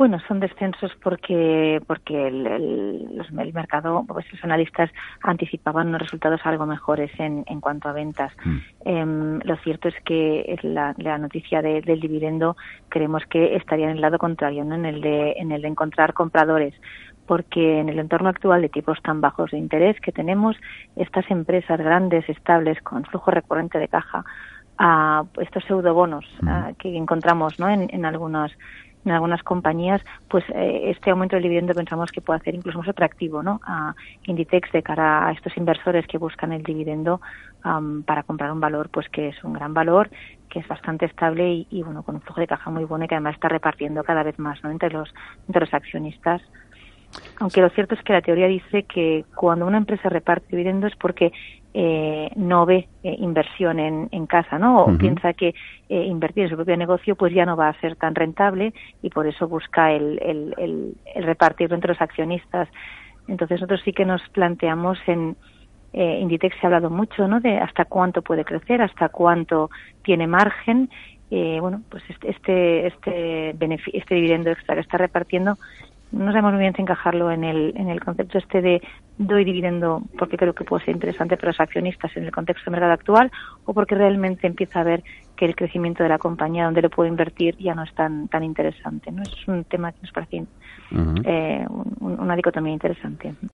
Bueno, son descensos porque porque el, el, mercado, pues los analistas anticipaban unos resultados algo mejores en, en cuanto a ventas. Mm. Em, lo cierto es que la, la noticia del dividendo creemos que estaría en el lado contrario, ¿no? en el de en el de encontrar compradores porque en el entorno actual de tipos tan bajos de interés que tenemos, estas empresas grandes, estables, con flujo recurrente de caja, a estos pseudobonos bonos que encontramos ¿no? en, en algunas en algunas compañías, pues eh, este aumento del dividendo pensamos que puede hacer incluso más atractivo ¿no? a Inditex de cara a estos inversores que buscan el dividendo para comprar un valor pues que es un gran valor, que es bastante estable y, bueno con un flujo de caja muy bueno y que además está repartiendo cada vez más ¿no? entre los entre los accionistas. Aunque lo cierto es que la teoría dice que cuando una empresa reparte dividendos es porque eh, no ve eh, inversión en, en, casa, ¿no? O piensa que eh, invertir en su propio negocio pues ya no va a ser tan rentable y por eso busca el, el, el, el repartirlo entre los accionistas. Entonces nosotros sí que nos planteamos en eh, Inditex se ha hablado mucho, ¿no? De hasta cuánto puede crecer, hasta cuánto tiene margen. Eh, bueno, pues este este este, este dividendo extra que está repartiendo no sabemos muy bien si encajarlo en el, en el concepto este de doy dividendo porque creo que puede ser interesante para los accionistas en el contexto del mercado actual o porque realmente empieza a ver que el crecimiento de la compañía donde lo puedo invertir ya no es tan tan interesante. ¿no? Es un tema que nos parece eh, una dicotomía interesante.